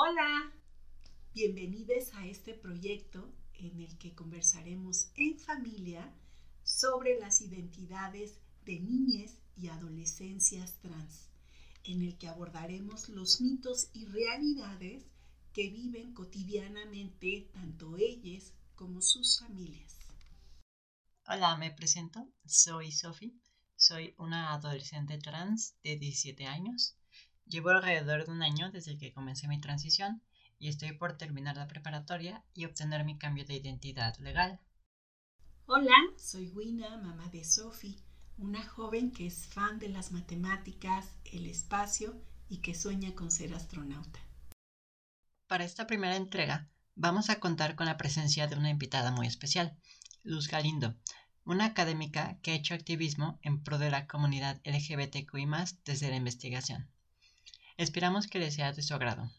Hola, bienvenidos a este proyecto en el que conversaremos en familia sobre las identidades de niñas y adolescencias trans, en el que abordaremos los mitos y realidades que viven cotidianamente tanto ellas como sus familias. Hola, me presento. Soy Sophie. Soy una adolescente trans de 17 años. Llevo alrededor de un año desde que comencé mi transición y estoy por terminar la preparatoria y obtener mi cambio de identidad legal. Hola, soy Wina, mamá de Sophie, una joven que es fan de las matemáticas, el espacio y que sueña con ser astronauta. Para esta primera entrega vamos a contar con la presencia de una invitada muy especial, Luz Galindo, una académica que ha hecho activismo en pro de la comunidad LGBTQI desde la investigación. Esperamos que les sea de su agrado.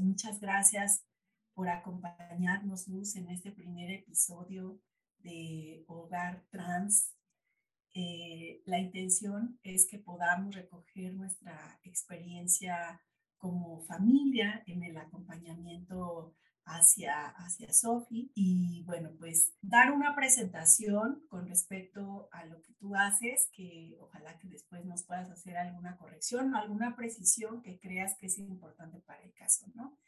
muchas gracias por acompañarnos, Luz, en este primer episodio de Hogar Trans. Eh, la intención es que podamos recoger nuestra experiencia como familia en el acompañamiento hacia, hacia Sofi y bueno, pues dar una presentación con respecto a lo que tú haces, que ojalá que después nos puedas hacer alguna corrección o alguna precisión que creas que es importante para el caso, ¿no?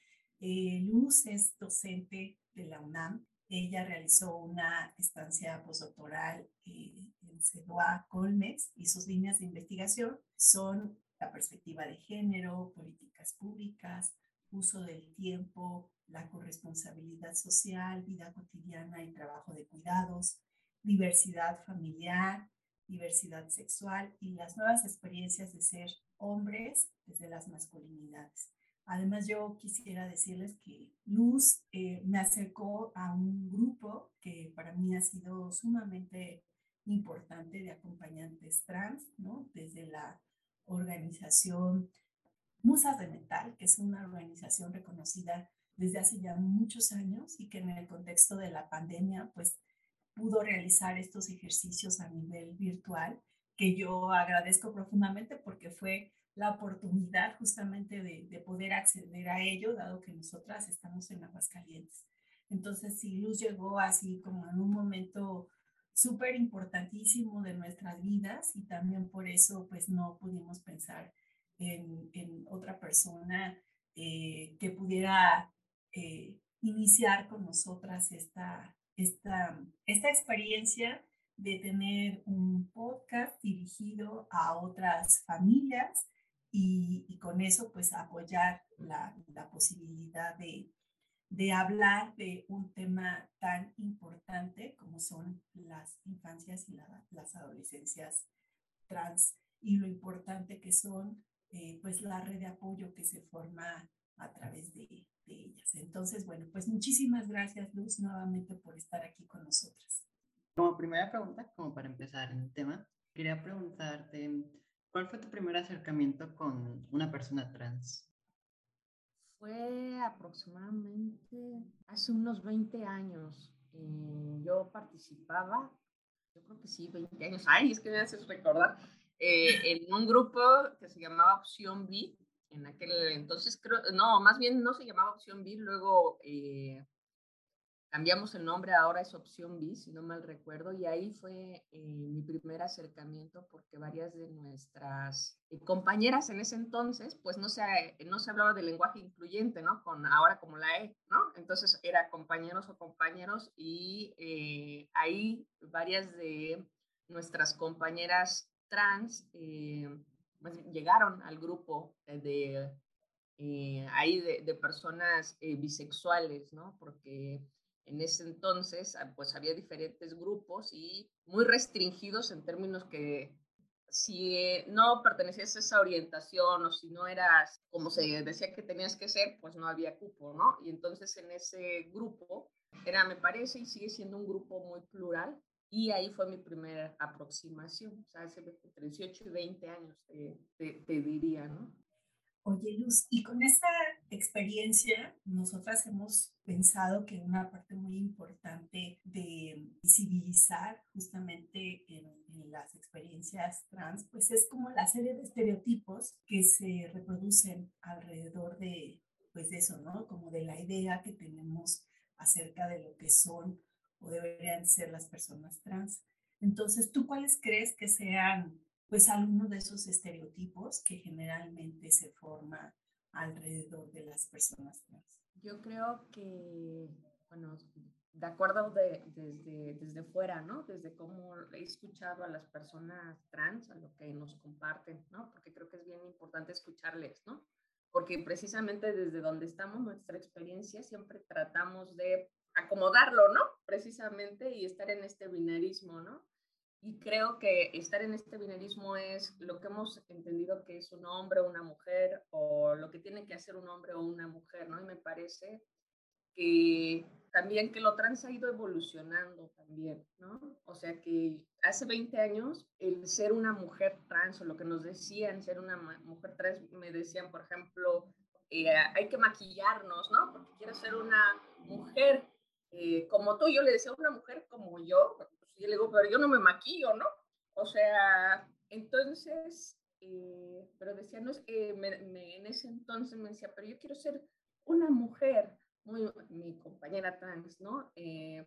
Eh, Luz es docente de la UNAM. Ella realizó una estancia postdoctoral eh, en CEDUA Colmex y sus líneas de investigación son la perspectiva de género, políticas públicas, uso del tiempo, la corresponsabilidad social, vida cotidiana y trabajo de cuidados, diversidad familiar, diversidad sexual y las nuevas experiencias de ser hombres desde las masculinidades. Además, yo quisiera decirles que Luz eh, me acercó a un grupo que para mí ha sido sumamente importante de acompañantes trans, ¿no? Desde la organización Musas de Metal, que es una organización reconocida desde hace ya muchos años y que en el contexto de la pandemia, pues pudo realizar estos ejercicios a nivel virtual, que yo agradezco profundamente porque fue la oportunidad justamente de, poder acceder a ello, dado que nosotras estamos en Aguascalientes. Entonces, sí, Luz llegó así como en un momento súper importantísimo de nuestras vidas y también por eso pues no pudimos pensar en, otra persona eh, que pudiera eh, iniciar con nosotras esta, esta, esta experiencia de tener un podcast dirigido a otras familias y, con eso pues apoyar la, la posibilidad de, de, hablar de un tema tan importante como son las infancias y las adolescencias trans y lo importante que son eh, pues la red de apoyo que se forma a través de, de, ellas. Entonces, bueno, pues muchísimas gracias Luz nuevamente por estar aquí con nosotras. Como primera pregunta, como para empezar en el tema, quería preguntarte ¿Cuál fue tu primer acercamiento con una persona trans? Fue aproximadamente hace unos 20 años. Eh, yo participaba, yo creo que sí, 20 años, ay, es que me haces recordar, eh, en un grupo que se llamaba Opción B. En aquel entonces, no, más bien no se llamaba Opción B, luego eh, cambiamos el nombre, ahora es opción B, si no mal recuerdo, y ahí fue eh, mi primer acercamiento porque varias de nuestras eh, compañeras en ese entonces, pues no se, no se hablaba de lenguaje incluyente, ¿no? Con ahora como la E, ¿no? Entonces era compañeros o compañeros y eh, ahí varias de nuestras compañeras trans pues, llegaron al grupo de... ahí de, personas bisexuales, ¿no? Porque en ese entonces, ah, pues había diferentes grupos y muy restringidos en términos que si eh, no pertenecías a esa orientación o si no eras como se decía que tenías que ser, pues no había cupo, ¿no? Y entonces en ese grupo era, me parece, y sigue siendo un grupo muy plural Y ahí fue mi primera aproximación, o sea, hace 18 y 20 años te, te diría, ¿no? Oye, Luz, y con esa experiencia, nosotras hemos pensado que una parte muy importante de visibilizar justamente en, las experiencias trans, pues es como la serie de estereotipos que se reproducen alrededor de, pues de eso, ¿no? Como de la idea que tenemos acerca de lo que son o deberían ser las personas trans. Entonces, ¿tú cuáles crees que sean pues algunos de esos estereotipos que generalmente se forman alrededor de las personas trans? Yo creo que, bueno, de acuerdo de, desde, desde fuera, ¿no? Desde cómo he escuchado a las personas trans, a lo que nos comparten, ¿no? Porque creo que es bien importante escucharles, ¿no? Porque precisamente desde donde estamos, nuestra experiencia, siempre tratamos de acomodarlo, ¿no? Precisamente y estar en este binarismo, ¿no? Y creo que estar en este binarismo es lo que hemos entendido que es un hombre o una mujer, o lo que tiene que hacer un hombre o una mujer, ¿no? Y me parece que también que lo trans ha ido evolucionando también, ¿no? O sea que hace 20 años el ser una mujer trans o lo que nos decían ser una mujer trans, me decían, por ejemplo, eh, hay que maquillarnos, ¿no? Porque quiero ser una mujer eh, como tú, yo le decía una mujer como yo, y le digo, pero yo no me maquillo, ¿no? O sea, entonces, eh, pero decía, no eh, en ese entonces me decía, pero yo quiero ser una mujer, muy, mi compañera trans, ¿no? Eh,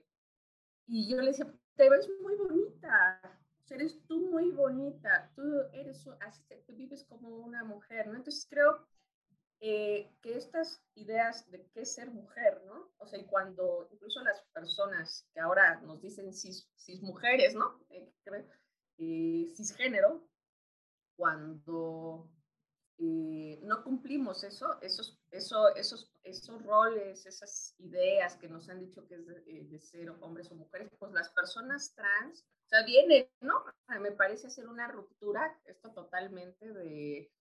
y yo le decía, te ves muy bonita, eres tú muy bonita, tú eres, así, tú vives como una mujer, ¿no? Entonces creo eh, que estas ideas de qué ser mujer, ¿no? O sea, y cuando incluso las personas que ahora nos dicen cis, cis mujeres, ¿no? Eh, eh, cisgénero, cuando no cumplimos eso, esos, eso, esos, esos roles, esas ideas que nos han dicho que es de, ser hombres o mujeres, pues las personas trans, o sea, vienen, ¿no? me parece hacer una ruptura, esto totalmente de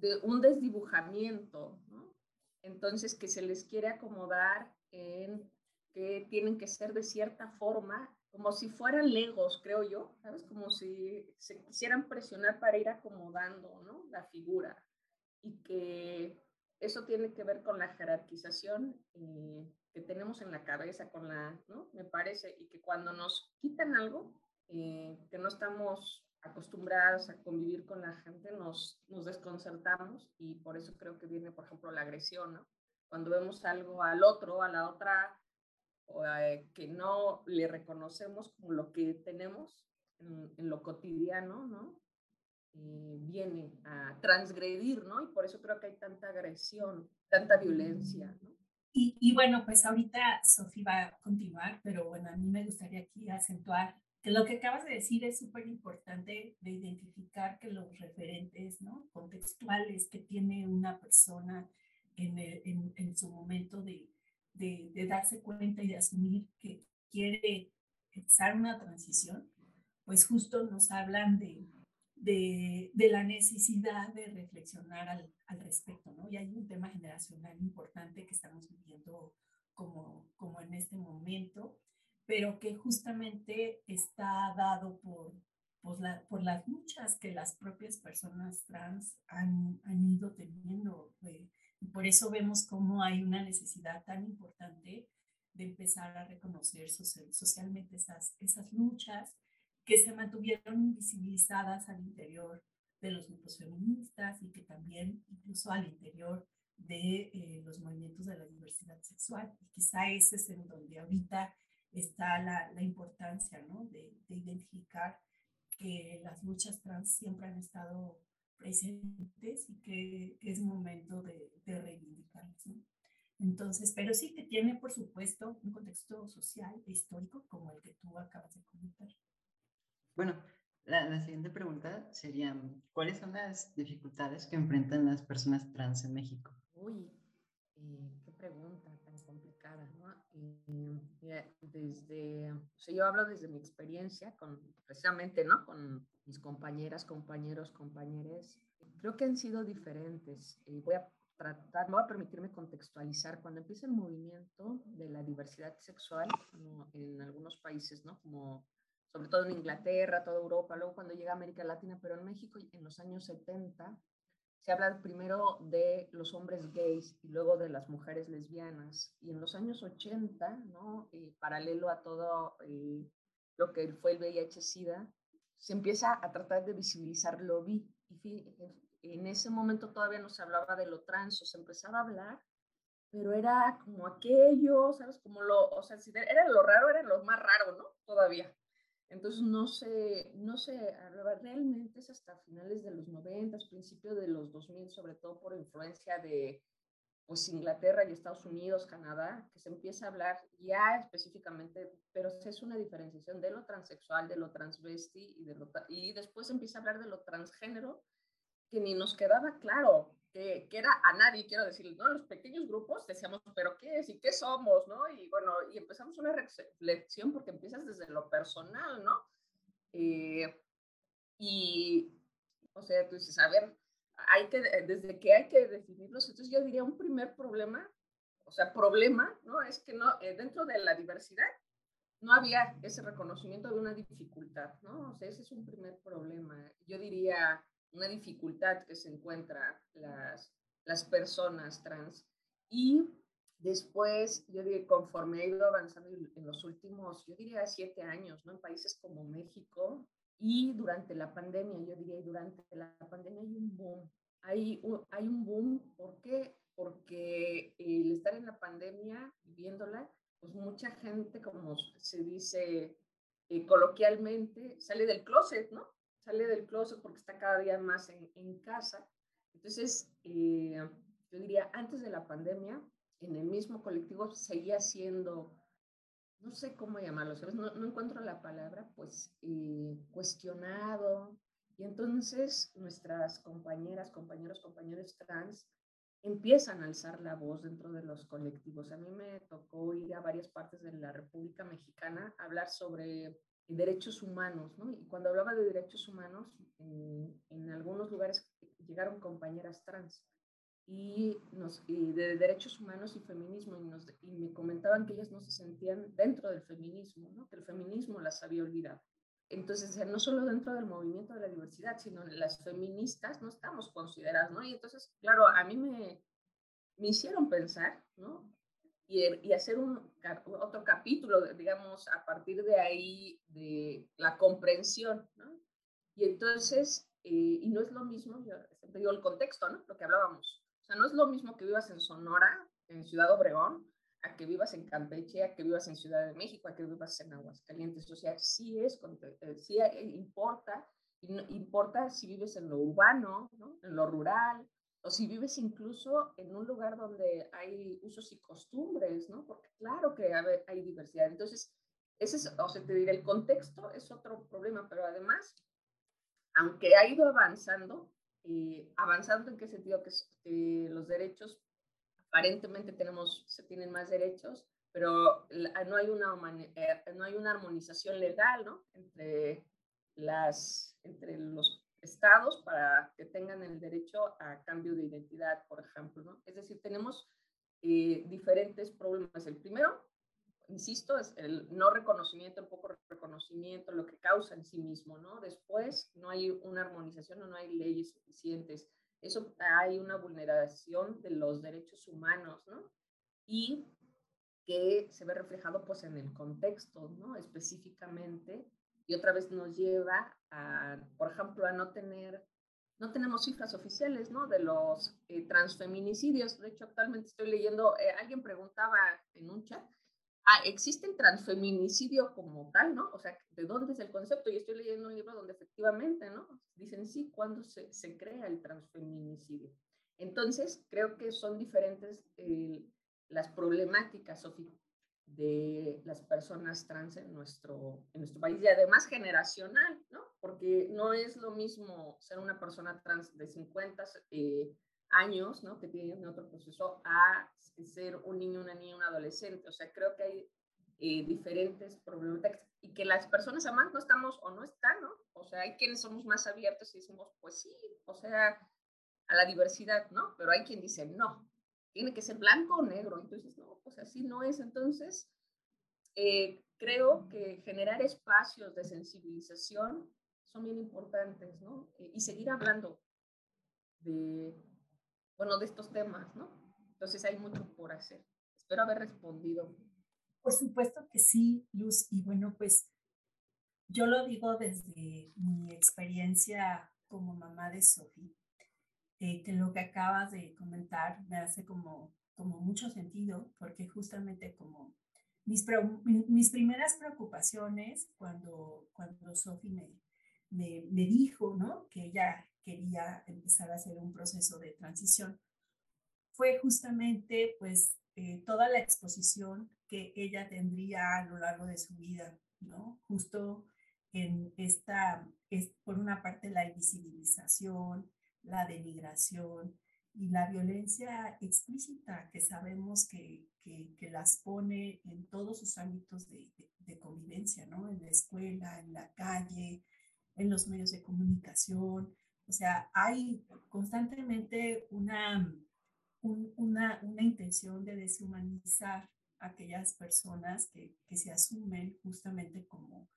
de un desdibujamiento, ¿no? Entonces, que se les quiere acomodar en que tienen que ser de cierta forma, como si fueran legos, creo yo, ¿sabes? Como si se quisieran presionar para ir acomodando, ¿no? La figura. Y que eso tiene que ver con la jerarquización eh, que tenemos en la cabeza, con la, ¿no? Me parece, y que cuando nos quitan algo, eh, que no estamos acostumbrados a convivir con la gente, nos, nos desconcertamos y por eso creo que viene, por ejemplo, la agresión, ¿no? Cuando vemos algo al otro, a la otra, o, eh, que no le reconocemos como lo que tenemos en, lo cotidiano, ¿no? Eh, viene a transgredir, ¿no? Y por eso creo que hay tanta agresión, tanta violencia, ¿no? Y, y bueno, pues ahorita Sofía va a continuar, pero bueno, a mí me gustaría aquí acentuar lo que acabas de decir es súper importante de identificar que los referentes ¿no? contextuales que tiene una persona en, en, su momento de, de, darse cuenta y de asumir que quiere empezar una transición, pues justo nos hablan de, de, la necesidad de reflexionar al, al, respecto, ¿no? Y hay un tema generacional importante que estamos viviendo como, como en este momento pero que justamente está dado por, por, la, por las luchas que las propias personas trans han, han ido teniendo. Eh, y por eso vemos cómo hay una necesidad tan importante de empezar a reconocer socialmente esas, esas luchas que se mantuvieron invisibilizadas al interior de los grupos feministas y que también incluso al interior de eh, los movimientos de la diversidad sexual. Y quizá ese es en donde ahorita está la, la importancia ¿no? de, de, identificar que las luchas trans siempre han estado presentes y que, es momento de, de reivindicarlas. ¿no? Entonces, pero sí que tiene, por supuesto, un contexto social e histórico como el que tú acabas de comentar. Bueno, la, la, siguiente pregunta sería, ¿cuáles son las dificultades que enfrentan las personas trans en México? Uy, desde, o sea, yo hablo desde mi experiencia con, precisamente, ¿no? Con mis compañeras, compañeros, compañeras. Creo que han sido diferentes. y voy a tratar, voy a permitirme contextualizar. Cuando empieza el movimiento de la diversidad sexual en algunos países, ¿no? Como sobre todo en Inglaterra, toda Europa, luego cuando llega a América Latina, pero en México en los años 70 se habla primero de los hombres gays y luego de las mujeres lesbianas. Y en los años 80, ¿no? Eh, paralelo a todo eh, lo que fue el VIH-Sida, se empieza a tratar de visibilizar lo vi. Y en ese momento todavía no se hablaba de lo trans, o se empezaba a hablar, pero era como aquello, ¿sabes? Como lo, o sea, si era lo raro, era lo más raro, ¿no? Todavía. Entonces no se, no se realmente es hasta finales de los 90, principios de los 2000, sobre todo por influencia de pues Inglaterra y Estados Unidos, Canadá, que se empieza a hablar ya específicamente, pero es una diferenciación de lo transexual, de lo transvesti y, de lo, y después empieza a hablar de lo transgénero, que ni nos quedaba claro que, que, era a nadie, quiero decir, ¿no? Los pequeños grupos decíamos, pero ¿qué es? ¿Y qué somos? ¿no? Y bueno, y empezamos una reflexión porque empiezas desde lo personal, ¿no? Eh, y, o sea, tú dices, a ver, hay que, desde que hay que definirlos, entonces yo diría un primer problema, o sea, problema, ¿no? Es que no, eh, dentro de la diversidad no había ese reconocimiento de una dificultad, ¿no? O sea, ese es un primer problema. Yo diría una dificultad que se encuentran las, las personas trans. Y después, yo diría, conforme ha ido avanzando en los últimos, yo diría, siete años, ¿no? En países como México, y durante la pandemia, yo diría, durante la pandemia hay un boom. Hay un, hay un boom, ¿por qué? Porque el estar en la pandemia, viviéndola, pues mucha gente, como se dice eh, coloquialmente, sale del closet, ¿no? Sale del closet porque está cada día más en, en casa. Entonces, eh, yo diría, antes de la pandemia, en el mismo colectivo seguía siendo no sé cómo llamarlo, ¿sabes? No, no encuentro la palabra, pues eh, cuestionado. Y entonces nuestras compañeras, compañeros, compañeros trans empiezan a alzar la voz dentro de los colectivos. A mí me tocó ir a varias partes de la República Mexicana a hablar sobre derechos humanos, ¿no? Y cuando hablaba de derechos humanos, en algunos lugares llegaron compañeras trans y, nos, de derechos humanos y feminismo y, nos, y, me comentaban que ellas no se sentían dentro del feminismo, ¿no? que el feminismo las había olvidado. Entonces, no solo dentro del movimiento de la diversidad, sino las feministas no estamos consideradas, ¿no? Y entonces, claro, a mí me, me hicieron pensar, ¿no? Y, hacer un, otro capítulo, digamos, a partir de ahí, de la comprensión. Y entonces, eh, y no es lo mismo, yo siempre digo el contexto, ¿no? Lo que hablábamos, o sea, no es lo mismo que vivas en Sonora, en Ciudad Obregón, a que vivas en Campeche, a que vivas en Ciudad de México, a que vivas en Aguascalientes. O sea, sí es, eh, sí importa, importa si vives en lo urbano, ¿no? en lo rural, o si vives incluso en un lugar donde hay usos y costumbres, ¿no? Porque claro que hay diversidad. Entonces, ese es, o sea, te diré, el contexto es otro problema, pero además, aunque ha ido avanzando, eh, avanzando en qué sentido que, los derechos aparentemente tenemos se tienen más derechos pero no hay una eh, no hay una armonización legal ¿no? entre las entre los estados para que tengan el derecho a cambio de identidad por ejemplo ¿no? es decir tenemos eh, diferentes problemas el primero insisto, es el no reconocimiento, el poco reconocimiento, lo que causa en sí mismo, ¿no? Después no hay una armonización o no hay leyes suficientes. Eso hay una vulneración de los derechos humanos, ¿no? Y que se ve reflejado pues en el contexto, ¿no? Específicamente. Y otra vez nos lleva a, por ejemplo, a no tener, no tenemos cifras oficiales, ¿no? De los eh, transfeminicidios. De hecho, actualmente estoy leyendo, eh, alguien preguntaba en un chat, ah, existe el transfeminicidio como tal, ¿no? O sea, ¿de dónde es el concepto? Yo estoy leyendo un libro donde efectivamente, ¿no? Dicen sí, ¿cuándo se, se crea el transfeminicidio? Entonces, creo que son diferentes eh, las problemáticas, de las personas trans en nuestro, en nuestro país y además generacional, ¿no? Porque no es lo mismo ser una persona trans de 50 eh, años, ¿no? Que tienen otro proceso a ser un niño, una niña, un adolescente. O sea, creo que hay eh, diferentes problemáticas y que las personas además no estamos o no están, ¿no? O sea, hay quienes somos más abiertos y decimos, pues sí, o sea, a la diversidad, ¿no? Pero hay quien dice, no, tiene que ser blanco o negro. Entonces, no, pues así no es. Entonces, eh, creo que generar espacios de sensibilización son bien importantes, ¿no? Y seguir hablando de, bueno, de estos temas, ¿no? Entonces hay mucho por hacer. Espero haber respondido. Por supuesto que sí, Luz. Y bueno, pues yo lo digo desde mi experiencia como mamá de Sofía, eh, que lo que acabas de comentar me hace como, como mucho sentido, porque justamente como mis, mis primeras preocupaciones cuando, cuando Sofi me, me, me, dijo ¿no? que ella quería empezar a hacer un proceso de transición, fue justamente pues eh, toda la exposición que ella tendría a lo largo de su vida, ¿no? Justo en esta, es por una parte la invisibilización, la denigración y la violencia explícita que sabemos que, que, las pone en todos sus ámbitos de, convivencia, ¿no? En la escuela, en la calle, en los medios de comunicación. O sea, hay constantemente una, una, una intención de deshumanizar a aquellas personas que, que se asumen justamente como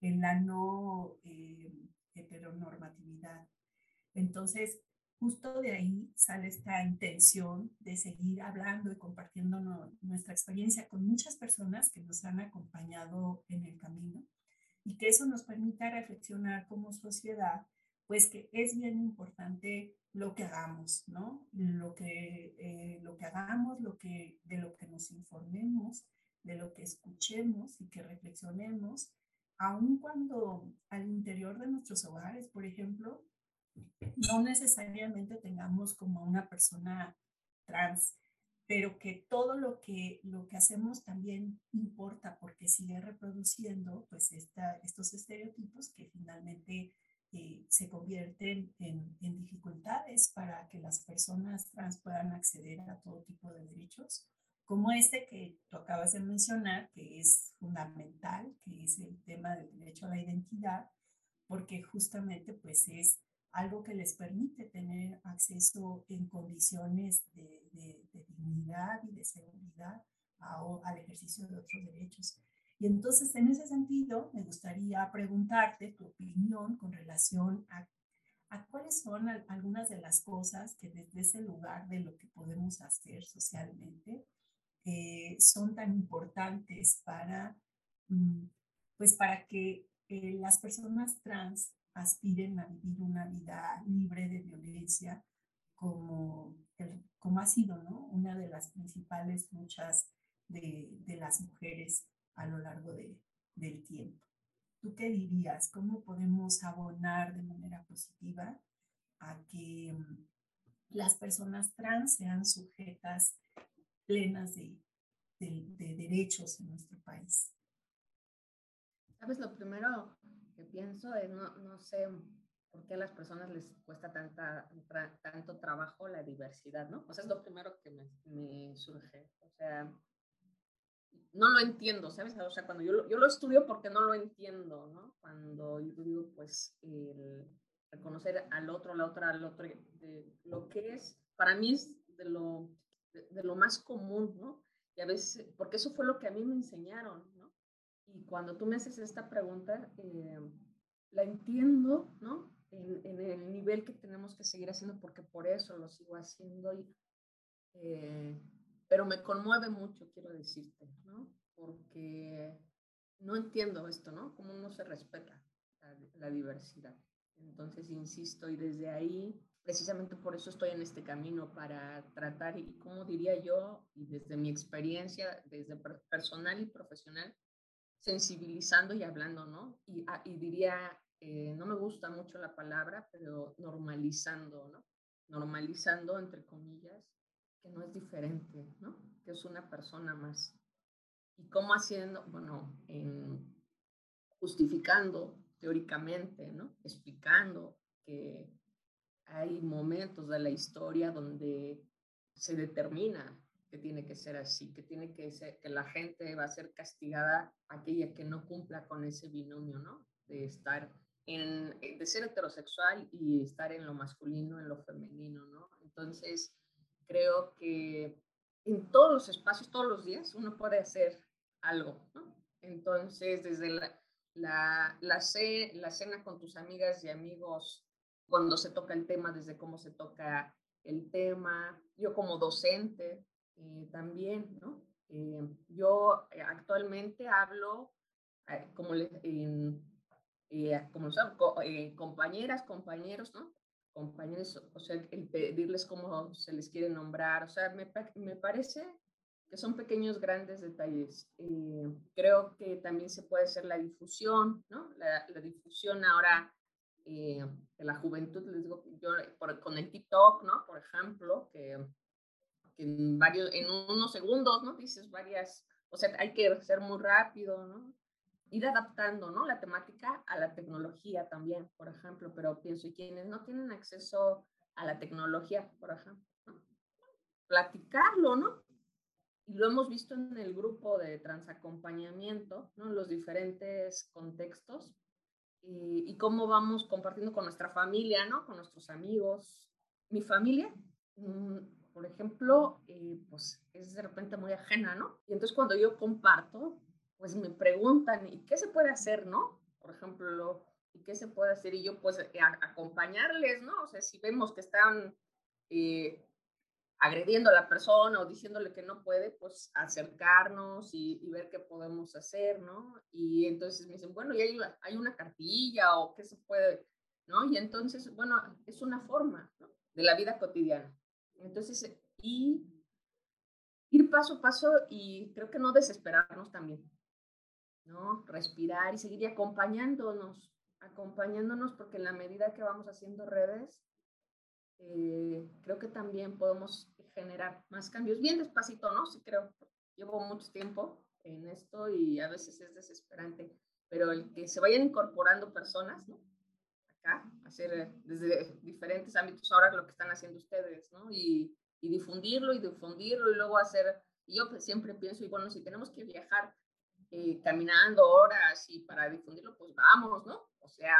en la no eh, heteronormatividad. Entonces, justo de ahí sale esta intención de seguir hablando y compartiendo nuestra experiencia con muchas personas que nos han acompañado en el camino y que eso nos permita reflexionar como sociedad, pues que es bien importante lo que hagamos, ¿no? Lo que, eh, lo que hagamos, lo que, de lo que nos informemos, de lo que escuchemos y que reflexionemos aun cuando al interior de nuestros hogares, por ejemplo, no necesariamente tengamos como una persona trans, pero que todo lo que, lo que hacemos también importa porque sigue reproduciendo pues esta, estos estereotipos que finalmente eh, se convierten en, en dificultades para que las personas trans puedan acceder a todo tipo de derechos como este que tú acabas de mencionar, que es fundamental, que es el tema del derecho a la identidad, porque justamente pues es algo que les permite tener acceso en condiciones de, dignidad y de seguridad al ejercicio de otros derechos. Y entonces, en ese sentido, me gustaría preguntarte tu opinión con relación a, a cuáles son algunas de las cosas que desde ese lugar de lo que podemos hacer socialmente, eh, son tan importantes para, mm, pues para que eh, las personas trans aspiren a vivir una vida libre de violencia como, como ha sido ¿no? una de las principales luchas de, de las mujeres a lo largo de, del tiempo. ¿Tú qué dirías? ¿Cómo podemos abonar de manera positiva a que mm, las personas trans sean sujetas plenas de, de, derechos en nuestro país. Sabes, lo primero que pienso es, no, no sé por qué a las personas les cuesta tanta, tanto trabajo la diversidad, ¿no? O sea, es lo primero que me, me, surge. O sea, no lo entiendo, ¿sabes? O sea, cuando yo yo lo estudio porque no lo entiendo, ¿no? Cuando yo digo, pues, el reconocer al otro, la otra, al otro, de lo que es, para mí es de lo de, lo más común, ¿no? Y a veces, porque eso fue lo que a mí me enseñaron. Y cuando tú me haces esta pregunta, eh, la entiendo, ¿no? En, en, el nivel que tenemos que seguir haciendo, porque por eso lo sigo haciendo. Y, eh, pero me conmueve mucho, quiero decirte, ¿no? Porque no entiendo esto, ¿no? Cómo no se respeta la, la diversidad. Entonces, insisto, y desde ahí precisamente por eso estoy en este camino, para tratar, y como diría yo, y desde mi experiencia, desde personal y profesional, sensibilizando y hablando, ¿no? Y, ah, y diría, eh, no me gusta mucho la palabra, pero normalizando, ¿no? Normalizando, entre comillas, que no es diferente, ¿no? Que es una persona más. ¿Y cómo haciendo? Bueno, en, justificando teóricamente, ¿no? Explicando que hay momentos de la historia donde se determina que tiene que ser así, que tiene que ser, que la gente va a ser castigada aquella que no cumpla con ese binomio, ¿no? De estar en, de ser heterosexual y estar en lo masculino, en lo femenino, ¿no? Entonces, creo que en todos los espacios, todos los días, uno puede hacer algo, ¿no? Entonces, desde la, la, la, la cena con tus amigas y amigos, cuando se toca el tema, desde cómo se toca el tema, yo como docente eh, también, ¿no? Eh, yo eh, actualmente hablo como, como compañeras, compañeros, ¿no? Compañeros, o sea, el pedirles cómo se les quiere nombrar, o sea, me, me parece que son pequeños, grandes detalles. creo que también se puede hacer la difusión, ¿no? La, la difusión ahora de la juventud, les digo, yo con el TikTok, ¿no? Por ejemplo, que en varios, en unos segundos, ¿no? Dices varias, o sea, hay que ser muy rápido, ¿no? Ir adaptando, ¿no? La temática a la tecnología también, por ejemplo, pero pienso, ¿y quienes no tienen acceso a la tecnología, por ejemplo? Platicarlo, ¿no? Y lo hemos visto en el grupo de transacompañamiento, ¿no? Los diferentes contextos y, y cómo vamos compartiendo con nuestra familia, ¿no? Con nuestros amigos. Mi familia, mm, por ejemplo, eh, pues es de repente muy ajena, ¿no? Y entonces cuando yo comparto, pues me preguntan, ¿y qué se puede hacer, no? Por ejemplo, ¿y qué se puede hacer? Y yo pues eh, acompañarles, ¿no? O sea, si vemos que están eh, agrediendo a la persona o diciéndole que no puede, pues acercarnos y, ver qué podemos hacer, ¿no? Y entonces me dicen, bueno, y hay, hay una cartilla o qué se puede, ¿no? Y entonces, bueno, es una forma ¿no? de la vida cotidiana. Entonces, y ir paso a paso y creo que no desesperarnos también, ¿no? Respirar y seguir acompañándonos, acompañándonos porque en la medida que vamos haciendo redes, eh, creo que también podemos generar más cambios, bien despacito, ¿no? Sí creo, llevo mucho tiempo en esto y a veces es desesperante, pero el que se vayan incorporando personas, ¿no? Hacer eh, desde diferentes ámbitos ahora lo que están haciendo ustedes, ¿no? Y, y difundirlo y difundirlo y luego hacer, y yo pues siempre pienso, y bueno, si tenemos que viajar eh, caminando horas y para difundirlo, pues vamos, ¿no? O sea,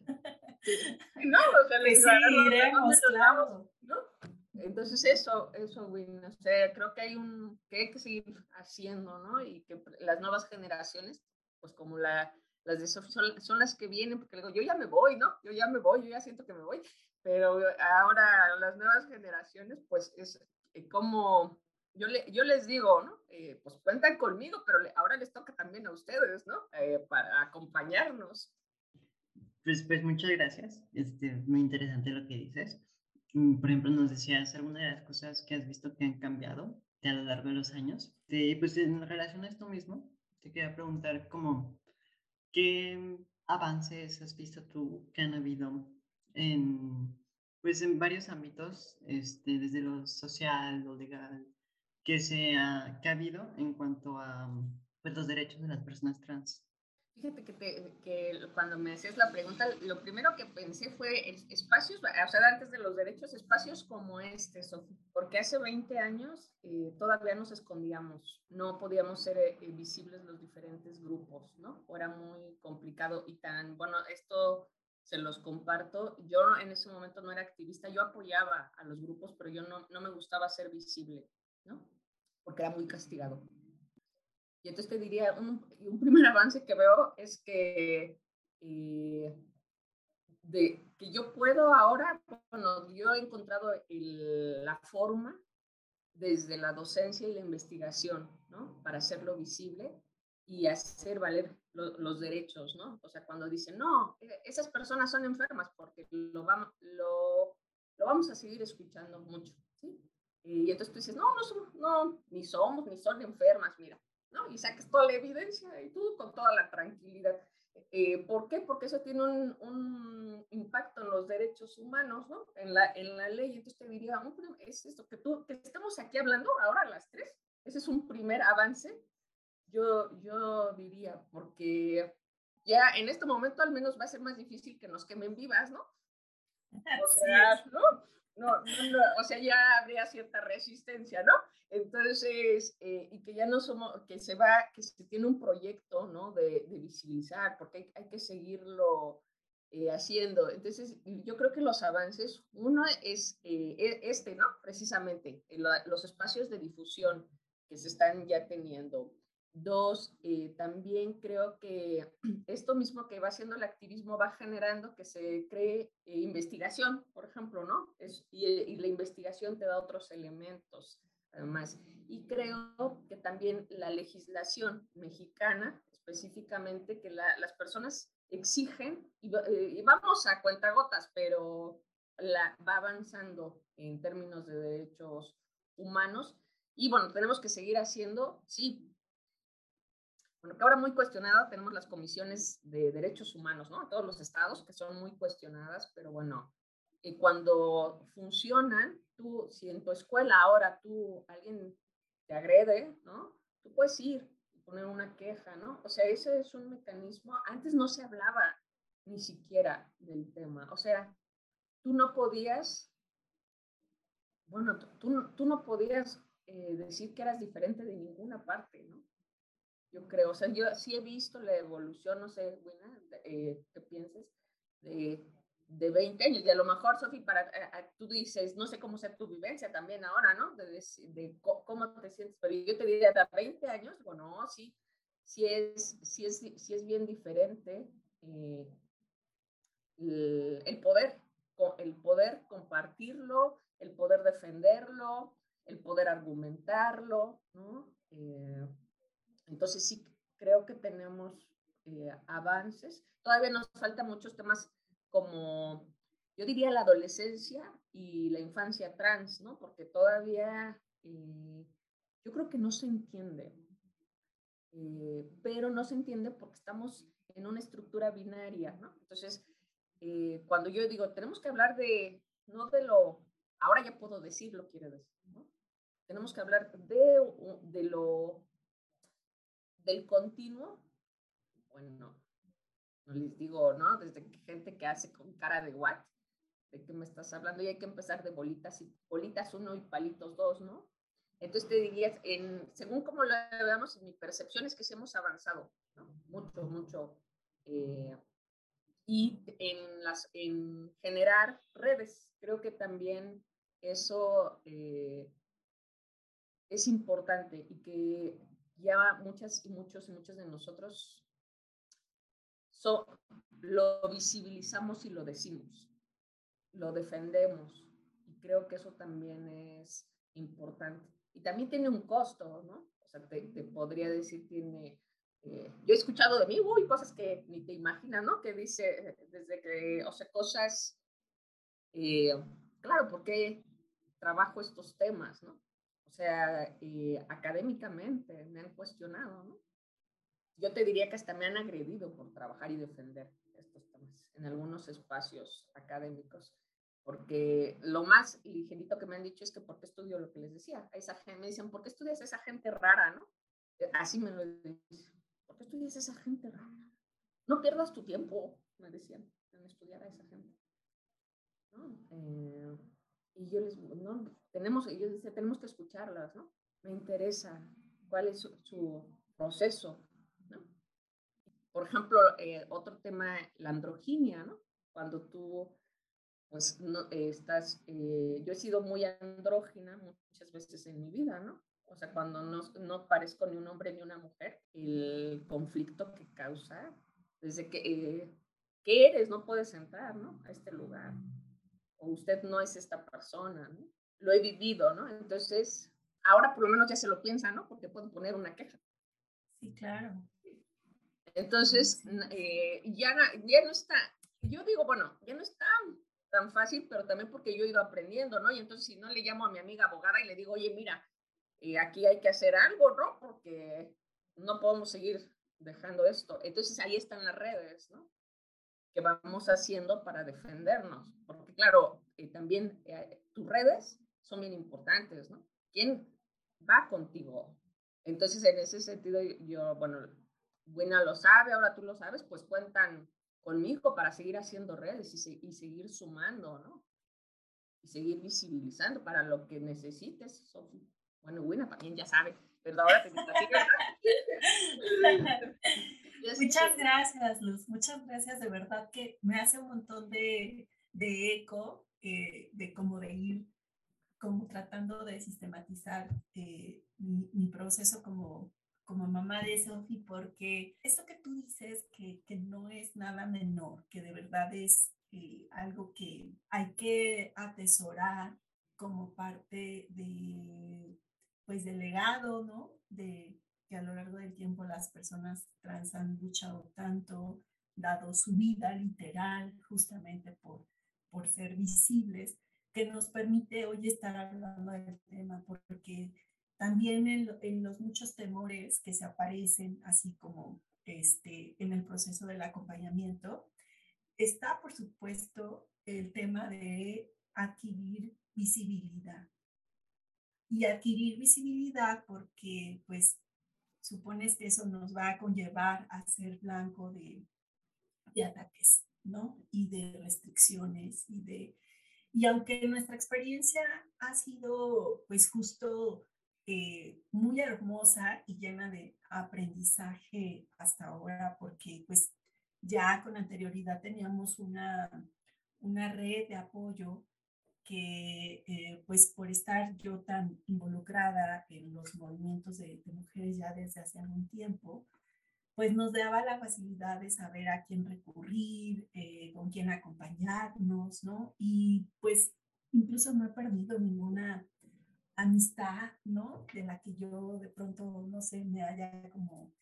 no, o sea, pues sí, iremos, claro. ¿no? Entonces eso, eso, Win, o sea, creo que hay un, que hay que seguir haciendo, ¿no? Y que las nuevas generaciones, pues como la, las de Sophie son, las que vienen, porque le digo, yo ya me voy, ¿no? Yo ya me voy, yo ya siento que me voy, pero ahora las nuevas generaciones, pues es eh, como, yo, le, yo les digo, ¿no? Eh, pues cuentan conmigo, pero ahora les toca también a ustedes, ¿no? Eh, para acompañarnos. Pues, pues muchas gracias, este, muy interesante lo que dices. Mm, por ejemplo, nos decías alguna de las cosas que has visto que han cambiado a lo largo de los años. pues en relación a esto mismo, te quería preguntar cómo ¿Qué avances has visto tú que han habido en, pues en varios ámbitos, este, desde lo social, lo legal, que, se ha, ha habido en cuanto a pues, los derechos de las personas trans? Fíjate que, que, cuando me hacías la pregunta, lo primero que pensé fue espacios, o sea, antes de los derechos, espacios como este, Sofía, porque hace 20 años eh, todavía nos escondíamos, no podíamos ser eh, visibles los diferentes grupos, ¿no? Era muy complicado y tan, bueno, esto se los comparto, yo en ese momento no era activista, yo apoyaba a los grupos, pero yo no, no me gustaba ser visible, ¿no? Porque era muy castigado. Y entonces te diría, un, un primer avance que veo es que, eh, de, que yo puedo ahora, bueno, yo he encontrado la forma desde la docencia y la investigación, ¿no? Para hacerlo visible y hacer valer los derechos, ¿no? O sea, cuando dicen, no, e, esas personas son enfermas porque lo, vamos, lo, lo vamos a seguir escuchando mucho, ¿sí? Y entonces tú dices, no, no, no, ni somos, ni son enfermas, mira, ¿no? Y saques toda la evidencia y tú con toda la tranquilidad. Eh, ¿Por qué? Porque eso tiene un, un, impacto en los derechos humanos, ¿no? En la, en la ley. Entonces te diría, es esto que tú, que estamos aquí hablando ahora a las tres. Ese es un primer avance, yo, yo diría, porque ya en este momento al menos va a ser más difícil que nos quemen vivas, ¿no? O sea, ¿no? No, no, o sea, ya habría cierta resistencia, ¿no? Entonces, eh, y que ya no somos, que se va, que se tiene un proyecto, ¿no? De, de visibilizar, porque hay, hay que seguirlo eh, haciendo. Entonces, yo creo que los avances, uno es eh, e, este, ¿no? Precisamente, los espacios de difusión que se están ya teniendo. Dos, eh, también creo que esto mismo que va haciendo el activismo va generando que se cree eh, investigación, por ejemplo, ¿no? Es, y, la investigación te da otros elementos, además. Y creo que también la legislación mexicana, específicamente, que las personas exigen, y, eh, y, vamos a cuentagotas, pero la, va avanzando en términos de derechos humanos. Y bueno, tenemos que seguir haciendo, sí, bueno, que ahora muy cuestionado tenemos las comisiones de derechos humanos, ¿no? En todos los estados que son muy cuestionadas, pero bueno, eh, cuando funcionan, tú, si en tu escuela ahora tú, alguien te agrede, ¿no? Tú puedes ir y poner una queja, ¿no? O sea, ese es un mecanismo, antes no se hablaba ni siquiera del tema, o sea, tú no podías, bueno, tú, tú no podías eh, decir que eras diferente de ninguna parte, ¿no? yo creo. O sea, yo sí he visto la evolución, no sé, Buena, eh, ¿qué piensas? De, de 20 años. Y a lo mejor, Sofi, para eh, tú dices, no sé cómo sea tu vivencia también ahora, ¿no? De, de, cómo te sientes, pero yo te diría, de 20 años, bueno, sí, sí es, sí es, sí es bien diferente eh, el, el, poder, el poder compartirlo, el poder defenderlo, el poder argumentarlo, ¿no? Eh, entonces sí creo que tenemos eh, avances. Todavía nos faltan muchos temas como, yo diría, la adolescencia y la infancia trans, ¿no? Porque todavía eh, yo creo que no se entiende, eh, pero no se entiende porque estamos en una estructura binaria, ¿no? Entonces, cuando yo digo, tenemos que hablar de, no de lo, ahora ya puedo decirlo, quiere decir. Tenemos que hablar de, de lo del continuo, bueno, no les digo, ¿no? Desde que gente que hace con cara de what, de qué me estás hablando, y hay que empezar de bolitas y bolitas uno y palitos dos, ¿no? Entonces te dirías, según como lo veamos, mi percepción es que sí hemos avanzado, ¿no? Mucho, mucho. Eh, y en, las, en generar redes, creo que también eso eh, es importante y que ya muchas y muchos y muchos de nosotros lo visibilizamos y lo decimos, lo defendemos. Y creo que eso también es importante. Y también tiene un costo, ¿no? O sea, te, podría decir, tiene... Eh, yo he escuchado de mí, uy, cosas que ni te imaginas, ¿no? Que dice, desde que, o sea, cosas, eh, claro, porque trabajo estos temas, ¿no? O sea, eh, académicamente me han cuestionado, ¿no? Yo te diría que hasta me han agredido por trabajar y defender estos temas en algunos espacios académicos, porque lo más ligerito que me han dicho es que por qué estudio lo que les decía. A esa gente, me dicen, ¿por qué estudias a esa gente rara, no? Eh, así me lo dicen. ¿Por qué estudias a esa gente rara? No pierdas tu tiempo, me decían, en estudiar a esa gente. ¿No? Eh, y yo les, no, tenemos, yo decía, tenemos que escucharlas, ¿no? Me interesa cuál es su, proceso, ¿no? Por ejemplo, eh, otro tema, la androginia, ¿no? Cuando tú, pues, no, estás, eh, yo he sido muy andrógina muchas veces en mi vida, ¿no? O sea, cuando no, no parezco ni un hombre ni una mujer, el conflicto que causa, desde que, eh, ¿qué eres? No puedes entrar, ¿no? A este lugar o usted no es esta persona, ¿no? Lo he vivido, ¿no? Entonces, ahora por lo menos ya se lo piensa, ¿no? Porque puedo poner una queja. Sí, claro. Entonces, eh, ya, ya no está, yo digo, bueno, ya no está tan fácil, pero también porque yo he ido aprendiendo, ¿no? Y entonces si no le llamo a mi amiga abogada y le digo, oye, mira, eh, aquí hay que hacer algo, ¿no? Porque no podemos seguir dejando esto. Entonces ahí están las redes, ¿no? Que vamos haciendo para defendernos. Porque claro, eh, también eh, tus redes son bien importantes, ¿no? ¿Quién va contigo? Entonces, en ese sentido, yo, bueno, Buena lo sabe, ahora tú lo sabes, pues cuentan conmigo para seguir haciendo redes y, y seguir sumando, ¿no? Y seguir visibilizando para lo que necesites. Bueno, Buena también ya sabe, pero ahora te Muchas gracias, Luz. Muchas gracias. De verdad que me hace un montón de, de eco, eh, de cómo de ir como tratando de sistematizar eh, mi, mi, proceso como, como mamá de Sophie, porque esto que tú dices, que, que no es nada menor, que de verdad es eh, algo que hay que atesorar como parte de, pues, del legado, ¿no? De que a lo largo del tiempo las personas trans han luchado tanto, dado su vida literal, justamente por, por ser visibles, que nos permite hoy estar hablando del tema, porque también en, los muchos temores que se aparecen, así como este, en el proceso del acompañamiento, está, por supuesto, el tema de adquirir visibilidad. Y adquirir visibilidad porque, pues, supones que eso nos va a conllevar a ser blanco de, de ataques, ¿no? Y de restricciones y de... Y aunque nuestra experiencia ha sido, pues, justo eh, muy hermosa y llena de aprendizaje hasta ahora, porque pues ya con anterioridad teníamos una, una red de apoyo que eh, pues por estar yo tan involucrada en los movimientos de, mujeres ya desde hace algún tiempo, pues nos daba la facilidad de saber a quién recurrir, eh, con quién acompañarnos, ¿no? Y pues incluso no he perdido ninguna amistad, ¿no? De la que yo de pronto, no sé, me haya como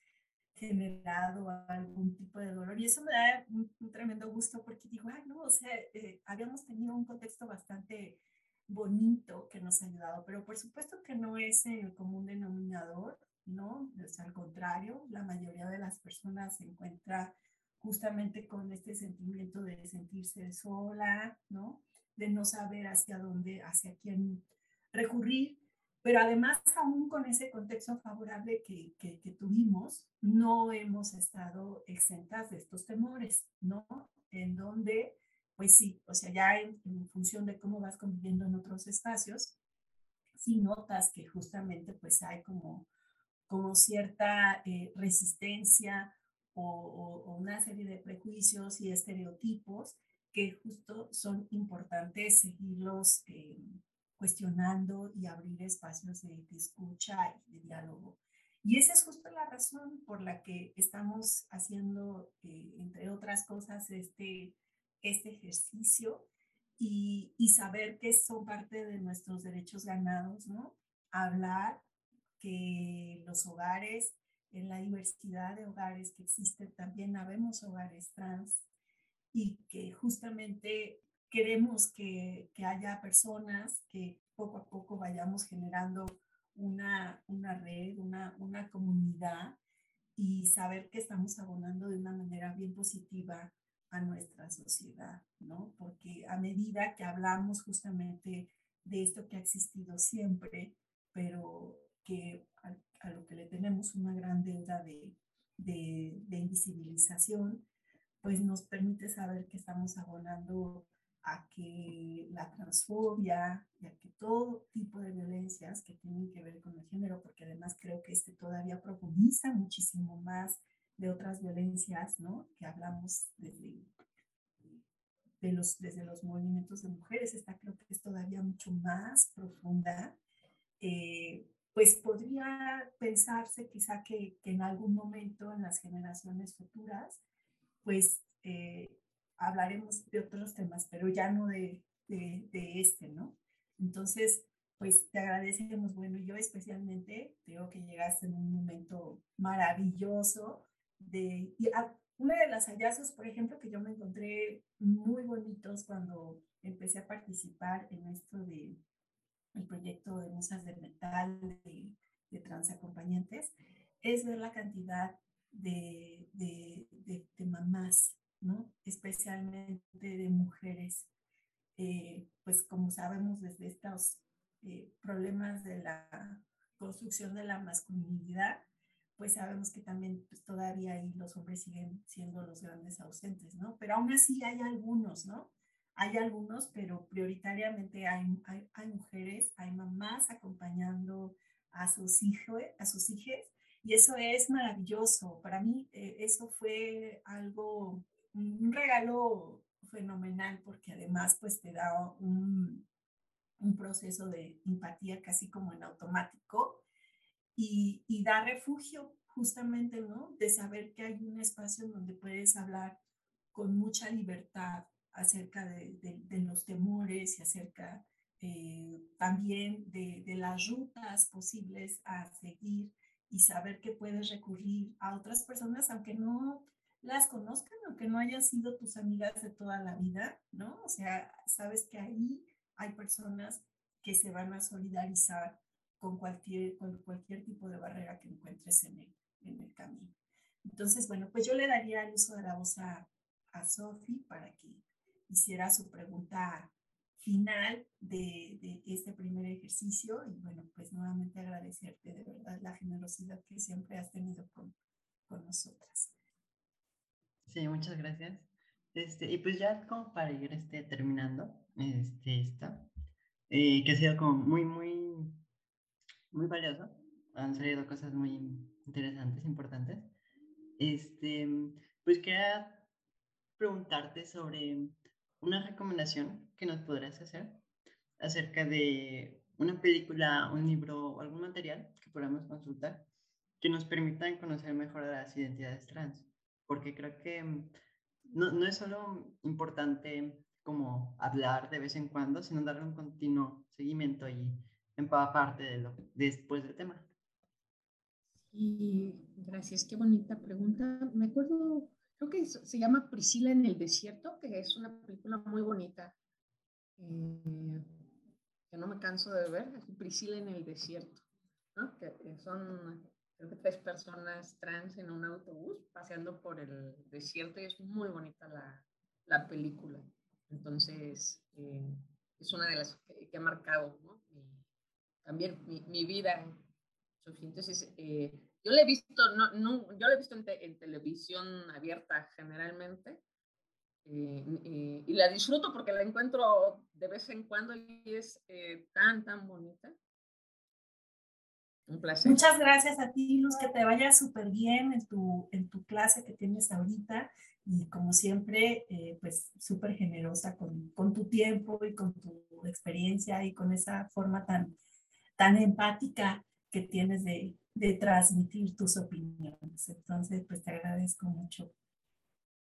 generado algún tipo de dolor. Y eso me da un, tremendo gusto porque digo, ay, no, o sea, eh, habíamos tenido un contexto bastante bonito que nos ha ayudado, pero por supuesto que no es el común denominador, ¿no? Al contrario, la mayoría de las personas se encuentra justamente con este sentimiento de sentirse sola, ¿no? De no saber hacia dónde, hacia quién recurrir, pero además aún con ese contexto favorable que, que, tuvimos, no hemos estado exentas de estos temores, ¿no? En donde, pues sí, o sea, ya en, función de cómo vas conviviendo en otros espacios, sí notas que justamente pues hay como, como cierta eh, resistencia o, una serie de prejuicios y estereotipos que justo son importantes seguirlos eh, cuestionando y abrir espacios de, escucha y de diálogo. Y esa es justo la razón por la que estamos haciendo, eh, entre otras cosas, este, este ejercicio y, y, saber que son parte de nuestros derechos ganados, ¿no? Hablar que los hogares, en la diversidad de hogares que existen, también habemos hogares trans y que justamente queremos que, que, haya personas que poco a poco vayamos generando una, una red, una, una comunidad y saber que estamos abonando de una manera bien positiva a nuestra sociedad, ¿no? Porque a medida que hablamos justamente de esto que ha existido siempre, pero que a, a lo que le tenemos una gran deuda de, de, de invisibilización, pues nos permite saber que estamos abonando a que la transfobia y a que todo tipo de violencias que tienen que ver con el género, porque además creo que este todavía profundiza muchísimo más de otras violencias, ¿no? Que hablamos desde, de los, desde los movimientos de mujeres, esta creo que es todavía mucho más profunda. Eh, pues podría pensarse quizá que, en algún momento en las generaciones futuras, pues eh, hablaremos de otros temas, pero ya no de, de, este, ¿no? Entonces, pues te agradecemos, bueno, yo especialmente creo que llegaste en un momento maravilloso de, y una de las hallazgos, por ejemplo, que yo me encontré muy bonitos cuando empecé a participar en esto de el proyecto de musas de metal de, de transacompañantes, es ver la cantidad de, de, de mamás ¿no? especialmente de mujeres, eh, pues como sabemos desde estos eh, problemas de la construcción de la masculinidad, pues sabemos que también pues, todavía ahí los hombres siguen siendo los grandes ausentes, ¿no? Pero aún así hay algunos, ¿no? Hay algunos, pero prioritariamente hay, hay, mujeres, hay mamás acompañando a sus hijos, a sus hijas, y eso es maravilloso. Para mí eh, eso fue algo un regalo fenomenal porque además pues te da un, un proceso de empatía casi como en automático y, y, da refugio justamente, ¿no? De saber que hay un espacio donde puedes hablar con mucha libertad acerca de, los temores y acerca eh, también de, las rutas posibles a seguir y saber que puedes recurrir a otras personas, aunque no las conozcan, aunque no hayan sido tus amigas de toda la vida, ¿no? O sea, sabes que ahí hay personas que se van a solidarizar con cualquier, con cualquier tipo de barrera que encuentres en el, en el camino. Entonces, bueno, pues yo le daría el uso de la voz a, a Sofi para que hiciera su pregunta final de, de, este primer ejercicio y bueno, pues nuevamente agradecerte de verdad la generosidad que siempre has tenido con, con nosotras. Sí, muchas gracias. Este, y pues ya como para ir este, terminando este, esta, eh, que ha sido como muy, muy, muy valioso. Han salido cosas muy interesantes, importantes. Este, pues quería preguntarte sobre una recomendación que nos podrás hacer acerca de una película, un libro o algún material que podamos consultar que nos permitan conocer mejor a las identidades trans. Porque creo que no, no es solo importante como hablar de vez en cuando, sino darle un continuo seguimiento y empaparte de lo después del tema. Y gracias, qué bonita pregunta. Me acuerdo, creo que se llama Priscila en el desierto, que es una película muy bonita, eh, que no me canso de ver, Priscila en el desierto, ¿no? que son creo que tres personas trans en un autobús paseando por el desierto y es muy bonita la, la película. Entonces, eh, es una de las que, ha marcado también mi, mi, vida. Entonces, eh, yo la he visto, no, no, yo la he visto en, televisión abierta generalmente eh, y la disfruto porque la encuentro de vez en cuando y es tan, tan bonita. Un placer. Muchas gracias a ti, Luz, que te vaya súper bien en tu, en tu clase que tienes ahorita y como siempre, eh, pues súper generosa con, con, tu tiempo y con tu experiencia y con esa forma tan, tan empática que tienes de, de transmitir tus opiniones. Entonces, pues te agradezco mucho.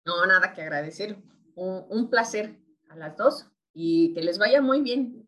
No, nada que agradecer. Un, un placer a las dos y que les vaya muy bien